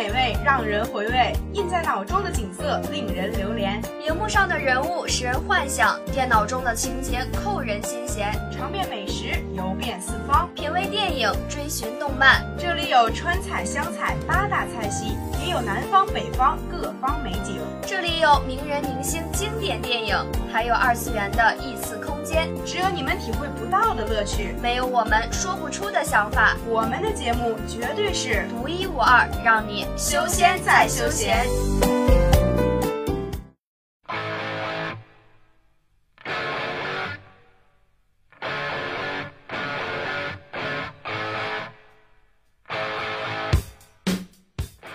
美味，让人回味；印在脑中的景色令人流连；荧幕上的人物使人幻想，电脑中的情节扣人心弦。尝遍美食，游遍四方，品味电影，追寻动漫。这里有川菜、湘菜八大菜系，也有南方、北方各方美景。这里有名人明星经典电影，还有二次元的异次空间。只有你们体会不到的乐趣，没有我们说不出的想法。我们的节目绝对是独一无二，让你修仙再修仙。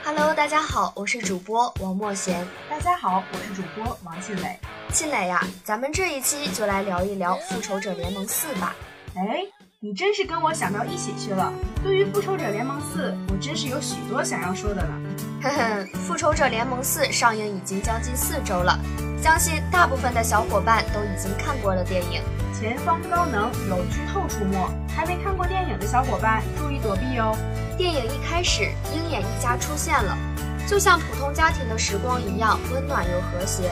Hello，大家好，我是主播王墨贤。大家好，我是主播王俊磊。庆磊呀，咱们这一期就来聊一聊《复仇者联盟四》吧。哎，你真是跟我想到一起去了。对于《复仇者联盟四》，我真是有许多想要说的呢。呵呵，《复仇者联盟四》上映已经将近四周了，相信大部分的小伙伴都已经看过了电影。前方高能，有剧透出没，还没看过电影的小伙伴注意躲避哦。电影一开始，鹰眼一家出现了，就像普通家庭的时光一样温暖又和谐。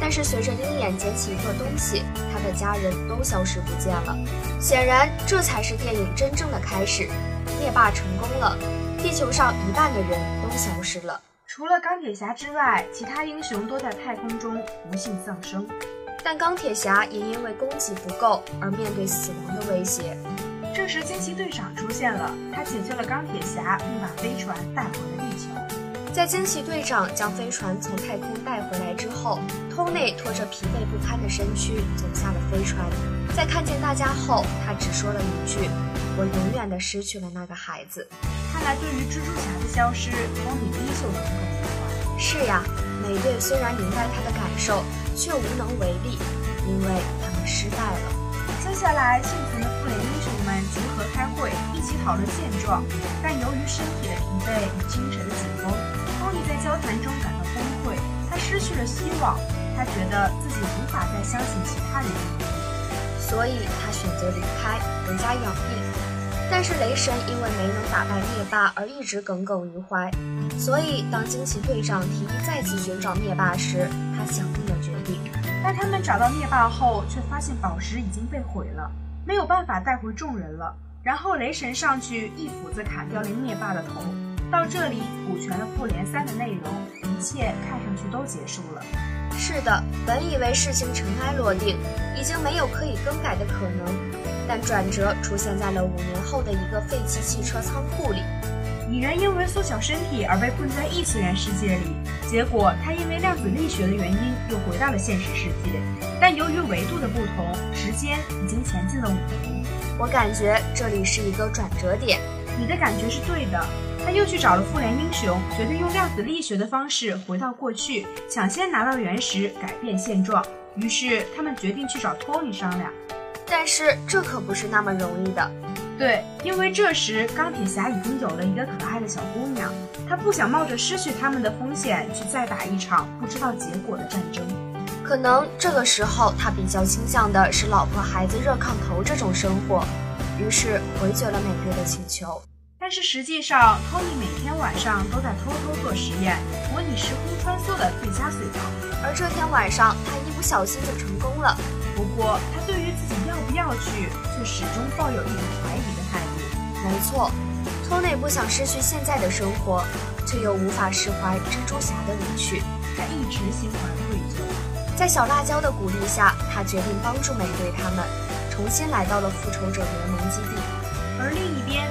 但是随着鹰眼捡起一个东西，他的家人都消失不见了。显然，这才是电影真正的开始。灭霸成功了，地球上一半的人都消失了。除了钢铁侠之外，其他英雄都在太空中不幸丧生。但钢铁侠也因为供给不够而面对死亡的威胁。这时，惊奇队长出现了，他解救了钢铁侠，并把飞船带回了地球。在惊奇队长将飞船从太空带回来之后，托内拖着疲惫不堪的身躯走下了飞船。在看见大家后，他只说了一句：“我永远的失去了那个孩子。”看来，对于蜘蛛侠的消失，托尼依旧耿耿于怀。是呀，美队虽然明白他的感受，却无能为力，因为他们失败了。接下来，幸存的复联英雄们集合开会，一起讨论现状。但由于身体的疲惫与精神的紧绷，托尼在交谈中感到崩溃。他失去了希望，他觉得自己无法再相信其他人，所以他选择离开，回家养病。但是雷神因为没能打败灭霸而一直耿耿于怀，所以当惊奇队长提议再次寻找灭霸时，他想定了决定。但他们找到灭霸后，却发现宝石已经被毁了，没有办法带回众人了。然后雷神上去一斧子砍掉了灭霸的头。到这里补全了复联三的内容，一切看上去都结束了。是的，本以为事情尘埃落定，已经没有可以更改的可能，但转折出现在了五年后的一个废弃汽车仓库里。蚁人因为缩小身体而被困在异次元世界里，结果他因为量子力学的原因又回到了现实世界。但由于维度的不同，时间已经前进了五年。我感觉这里是一个转折点。你的感觉是对的。他又去找了复联英雄，决定用量子力学的方式回到过去，抢先拿到原石，改变现状。于是他们决定去找托尼商量。但是这可不是那么容易的。对，因为这时钢铁侠已经有了一个可爱的小姑娘，他不想冒着失去他们的风险去再打一场不知道结果的战争。可能这个时候他比较倾向的是老婆孩子热炕头这种生活，于是回绝了美队的请求。但是实际上，托尼每天晚上都在偷偷做实验，模拟时空穿梭的最佳隧道。而这天晚上，他一不小心就成功了。不过，他对于自己要不要去，却始终抱有一种怀疑的态度。没错，托内不想失去现在的生活，却又无法释怀蜘蛛侠的离去，他一直心怀愧疚。在小辣椒的鼓励下，他决定帮助美队他们，重新来到了复仇者联盟基地。而另一边，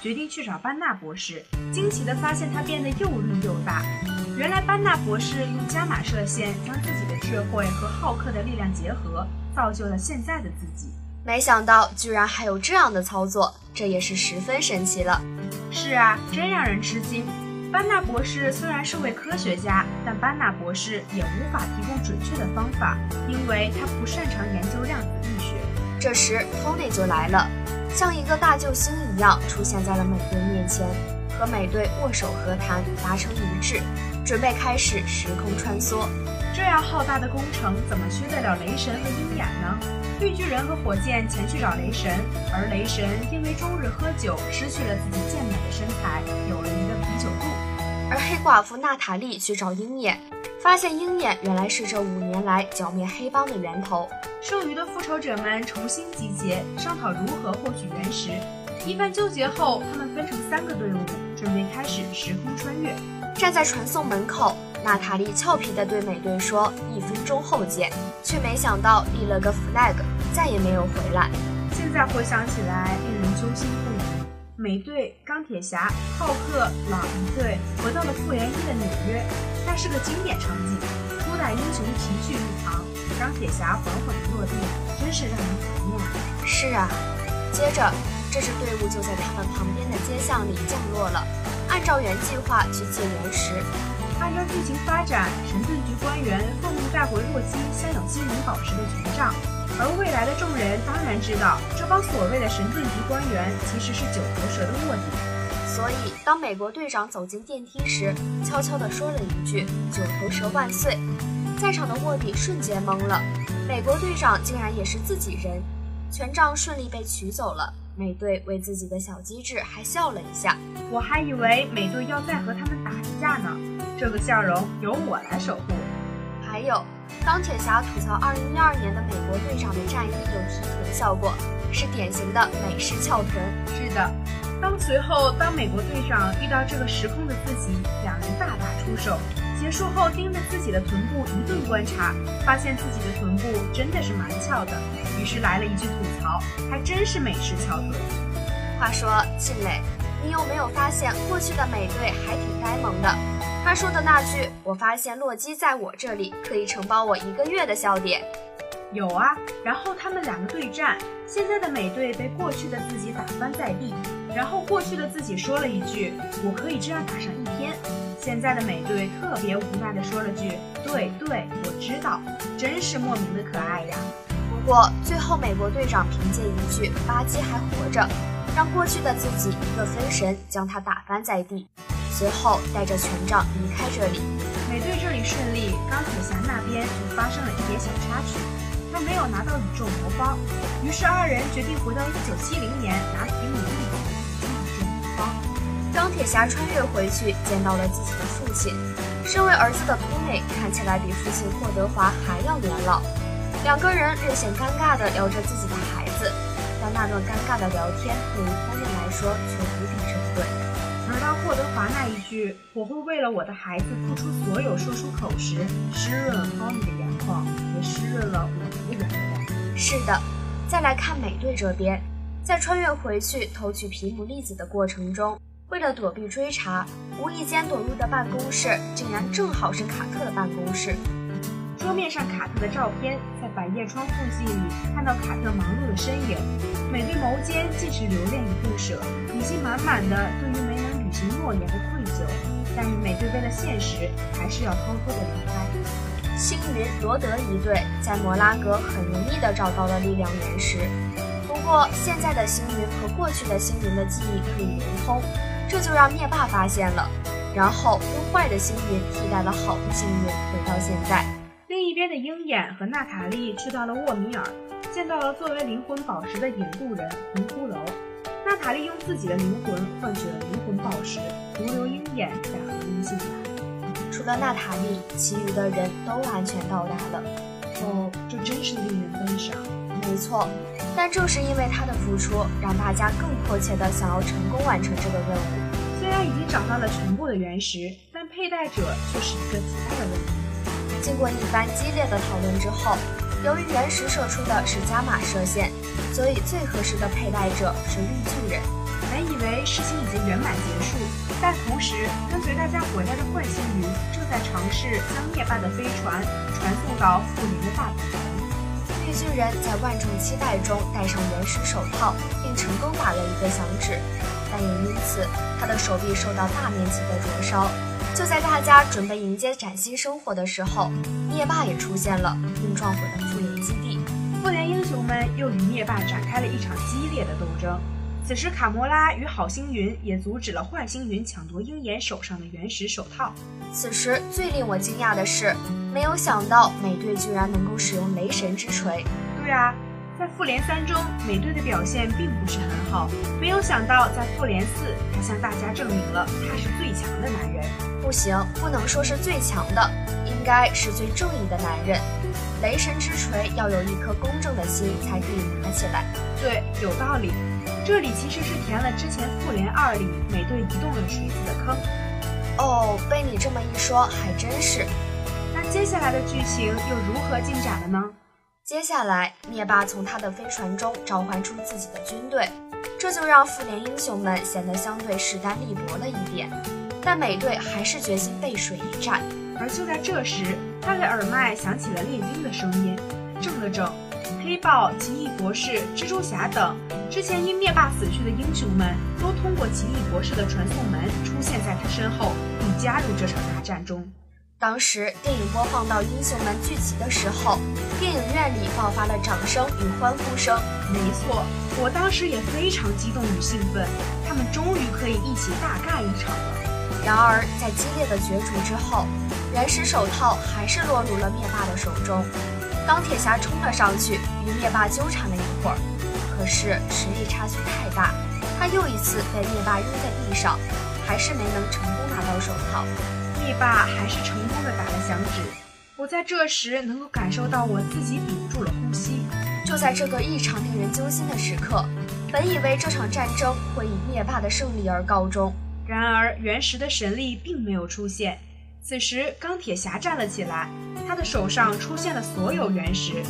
决定去找班纳博士。惊奇地发现他变得又绿又大。原来班纳博士用伽马射线将自己的智慧和浩克的力量结合，造就了现在的自己。没想到居然还有这样的操作，这也是十分神奇了。是啊，真让人吃惊。班纳博士虽然是位科学家，但班纳博士也无法提供准确的方法，因为他不擅长研究量子力学。这时，Tony 就来了，像一个大救星一样出现在了美队面前，和美队握手和谈，达成一致，准备开始时空穿梭。这样浩大的工程怎么缺得了雷神和鹰眼呢？绿巨人和火箭前去找雷神，而雷神因为终日喝酒，失去了自己健美的身材，有了一个啤酒肚。而黑寡妇娜塔莉去找鹰眼，发现鹰眼原来是这五年来剿灭黑帮的源头。剩余的复仇者们重新集结，商讨如何获取原石。一番纠结后，他们分成三个队伍，准备开始时空穿越。站在传送门口，娜塔莉俏皮地对美队说：“一分钟后见。”却没想到立了个 flag，再也没有回来。现在回想起来，令人揪心不已。美队、钢铁侠、浩克、老鹰队回到了复联一的纽约，那是个经典场景。初代英雄齐聚一堂，钢铁侠缓缓落地，真是让人怀念啊！是啊，接着。这支队伍就在他们旁边的街巷里降落了，按照原计划去借原石。按照剧情发展，神盾局官员奉命带回洛基镶有金银宝石的权杖，而未来的众人当然知道，这帮所谓的神盾局官员其实是九头蛇的卧底。所以，当美国队长走进电梯时，悄悄地说了一句“九头蛇万岁”，在场的卧底瞬间懵了，美国队长竟然也是自己人。权杖顺利被取走了。美队为自己的小机智还笑了一下，我还以为美队要再和他们打一架呢。这个笑容由我来守护。还有，钢铁侠吐槽2012年的美国队长的战衣有提臀效果，是典型的美式翘臀。是的，当随后当美国队长遇到这个时空的自己，两人大打出手。结束后，盯着自己的臀部一顿观察，发现自己的臀部真的是蛮翘的，于是来了一句吐槽：“还真是美式翘臀。”话说，庆磊，你有没有发现过去的美队还挺呆萌的？他说的那句“我发现洛基在我这里可以承包我一个月的笑点”，有啊。然后他们两个对战，现在的美队被过去的自己打翻在地，然后过去的自己说了一句：“我可以这样打上一天。”现在的美队特别无奈地说了句：“对对，我知道。”真是莫名的可爱呀。不过最后，美国队长凭借一句“巴基还活着”，让过去的自己一个分神，将他打翻在地，随后带着权杖离开这里。美队这里顺利，钢铁侠那边就发生了一点小插曲，他没有拿到宇宙魔方，于是二人决定回到1970年拿皮姆粒子进宇宙魔方。钢铁侠穿越回去，见到了自己的父亲。身为儿子的托内看起来比父亲霍德华还要年老。两个人略显尴尬地聊着自己的孩子，但那段尴尬的聊天对于托内来说却无比当霍德华那一句“我会为了我的孩子付出所有”说出口时，湿润了托尼的眼眶，也湿润了我们的眼。是的，再来看美队这边，在穿越回去偷取皮姆粒子的过程中。为了躲避追查，无意间躲入的办公室竟然正好是卡特的办公室。桌面上卡特的照片，在百叶窗缝隙里看到卡特忙碌的身影。美队眸间尽是留恋与不舍，以及满满的对于没能履行诺言的愧疚。但是美队为了现实，还是要偷偷的离开。星云罗德一队在摩拉格很容易的找到了力量原石，不过现在的星云和过去的星云的记忆可以连通。这就让灭霸发现了，然后用坏的星云替代了好的星云，回到现在。另一边的鹰眼和娜塔莉去到了沃米尔，见到了作为灵魂宝石的引渡人红骷髅。娜塔莉用自己的灵魂换取了灵魂宝石，独留鹰眼在和平进来。除了娜塔莉，其余的人都安全到达了。哦，这真是令人悲伤。没错。但正是因为他的付出，让大家更迫切地想要成功完成这个任务。虽然已经找到了全部的原石，但佩戴者却是一个极大的问题。经过一番激烈的讨论之后，由于原石射出的是伽马射线，所以最合适的佩戴者是绿巨人。本以为事情已经圆满结束，但同时跟随大家回来的浣星云正在尝试将灭霸的飞船传送到复联的大本营。绿巨人在万众期待中戴上原始手套，并成功打了一个响指，但也因此他的手臂受到大面积的灼烧。就在大家准备迎接崭新生活的时候，灭霸也出现了，并撞毁了复联基地。复联英雄们又与灭霸展开了一场激烈的斗争。此时，卡魔拉与好星云也阻止了坏星云抢夺鹰眼手上的原始手套。此时最令我惊讶的是，没有想到美队居然能够使用雷神之锤。对啊，在复联三中，美队的表现并不是很好。没有想到在复联四，他向大家证明了他是最强的男人。不行，不能说是最强的，应该是最正义的男人。雷神之锤要有一颗公正的心才可以拿起来。对，有道理。这里其实是填了之前《复联二》里美队移动了锤子的坑。哦，被你这么一说，还真是。那接下来的剧情又如何进展了呢？接下来，灭霸从他的飞船中召唤出自己的军队，这就让复联英雄们显得相对势单力薄了一点。但美队还是决心背水一战。而就在这时，他的耳麦响起了猎鹰的声音，怔了怔。黑豹、奇异博士、蜘蛛侠等之前因灭霸死去的英雄们，都通过奇异博士的传送门出现在他身后，并加入这场大战中。当时电影播放到英雄们聚集的时候，电影院里爆发了掌声与欢呼声。没错，我当时也非常激动与兴奋，他们终于可以一起大干一场了。然而，在激烈的角逐之后，原始手套还是落入了灭霸的手中。钢铁侠冲了上去，与灭霸纠缠了一会儿，可是实力差距太大，他又一次被灭霸扔在地上，还是没能成功拿到手套。灭霸还是成功的打了响指。我在这时能够感受到我自己屏住了呼吸。就在这个异常令人揪心的时刻，本以为这场战争会以灭霸的胜利而告终，然而原石的神力并没有出现。此时，钢铁侠站了起来，他的手上出现了所有原石。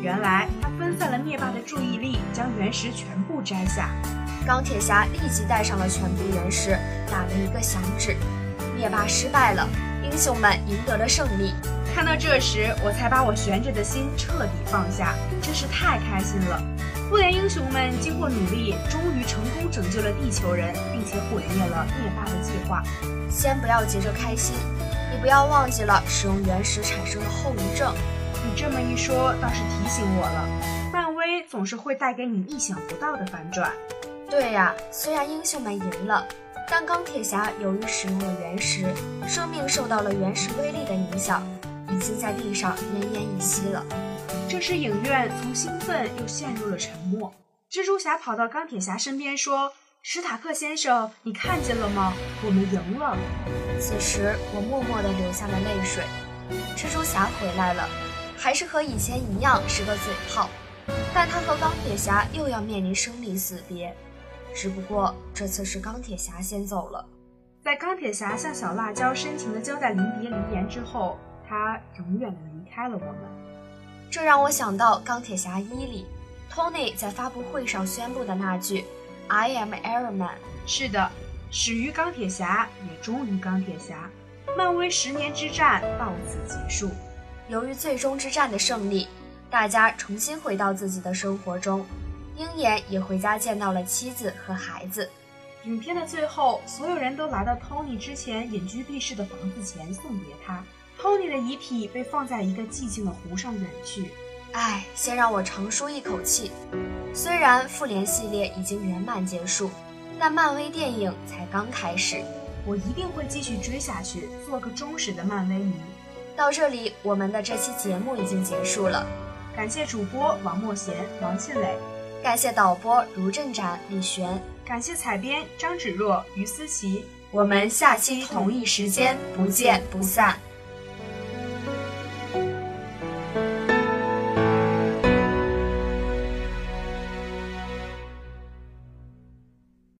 原来，他分散了灭霸的注意力，将原石全部摘下。钢铁侠立即带上了全部原石，打了一个响指。灭霸失败了，英雄们赢得了胜利。看到这时，我才把我悬着的心彻底放下，真是太开心了。复联英雄们经过努力，终于成功拯救了地球人，并且毁灭了灭霸的计划。先不要急着开心。你不要忘记了使用原石产生的后遗症。你这么一说，倒是提醒我了。漫威总是会带给你意想不到的反转。对呀，虽然英雄们赢了，但钢铁侠由于使用了原石，生命受到了原石威力的影响，已经在地上奄奄一息了。这时，影院从兴奋又陷入了沉默。蜘蛛侠跑到钢铁侠身边说。史塔克先生，你看见了吗？我们赢了。此时，我默默地流下了泪水。蜘蛛侠回来了，还是和以前一样是个嘴炮，但他和钢铁侠又要面临生离死别。只不过这次是钢铁侠先走了。在钢铁侠向小辣椒深情的交代临别遗言之后，他永远的离开了我们。这让我想到《钢铁侠一》里，Tony 在发布会上宣布的那句。I am Iron Man。是的，始于钢铁侠，也终于钢铁侠。漫威十年之战到此结束。由于最终之战的胜利，大家重新回到自己的生活中。鹰眼也回家见到了妻子和孩子。影片的最后，所有人都来到 Tony 之前隐居避世的房子前送别他。Tony 的遗体被放在一个寂静的湖上远去。唉，先让我长舒一口气。虽然复联系列已经圆满结束，但漫威电影才刚开始。我一定会继续追下去，做个忠实的漫威迷。到这里，我们的这期节目已经结束了。感谢主播王默贤、王庆磊，感谢导播卢镇展、李璇，感谢采编张芷若、于思琪。我们下期同一时间不见不散。